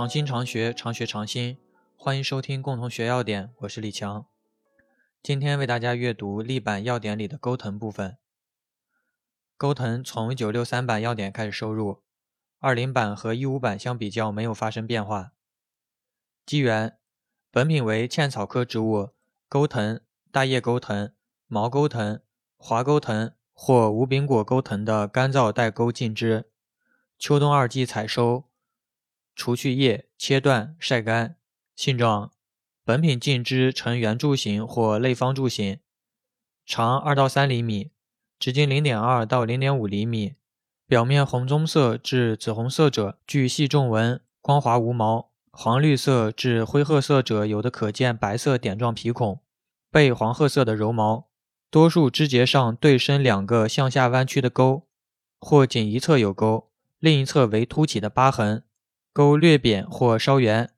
常新常学，常学常新。欢迎收听共同学要点，我是李强。今天为大家阅读立版要点里的钩藤部分。钩藤从1963版要点开始收入，20版和15版相比较没有发生变化。机缘：本品为茜草科植物钩藤、大叶钩藤、毛钩藤、华钩藤或无柄果钩藤的干燥带钩茎枝，秋冬二季采收。除去叶，切断，晒干。性状：本品茎枝呈圆柱形或类方柱形，长二到三厘米，直径零点二到零点五厘米，表面红棕色至紫红色者具细纵纹，光滑无毛；黄绿色至灰褐色者有的可见白色点状皮孔，背黄褐色的柔毛。多数枝节上对生两个向下弯曲的沟，或仅一侧有沟，另一侧为凸起的疤痕。沟略扁或稍圆，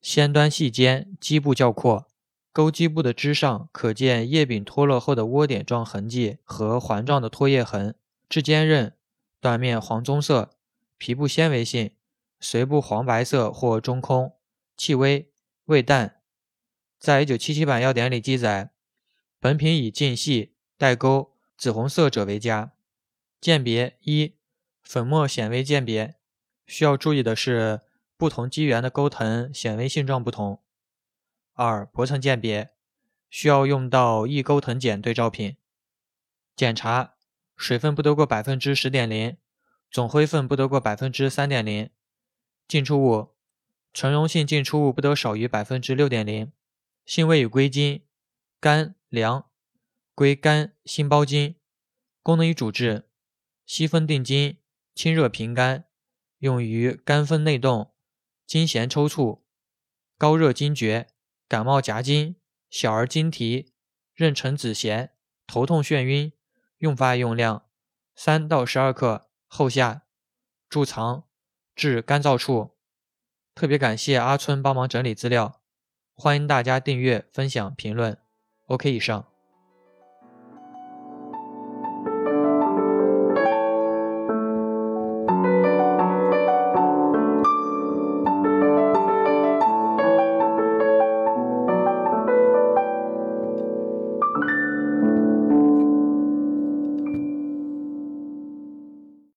先端细尖，基部较阔。沟基部的枝上可见叶柄脱落后的窝点状痕迹和环状的脱叶痕。质坚韧，断面黄棕色，皮部纤维性，髓部黄白色或中空，气微，味淡。在一九七七版要点里记载，本品以茎细、带沟、紫红色者为佳。鉴别一，粉末显微鉴别。需要注意的是，不同基缘的钩藤显微性状不同。二、薄层鉴别需要用到异钩藤碱对照品。检查水分不得过百分之十点零，总灰分不得过百分之三点零。浸出物纯溶性浸出物不得少于百分之六点零。性味与归经：甘凉，归肝心包经。功能与主治：息风定惊，清热平肝。用于肝风内动、惊痫抽搐、高热惊厥、感冒夹惊、小儿惊啼、妊娠子痫、头痛眩晕。用法用量：三到十二克，后下。贮藏：至干燥处。特别感谢阿春帮忙整理资料，欢迎大家订阅、分享、评论。OK，以上。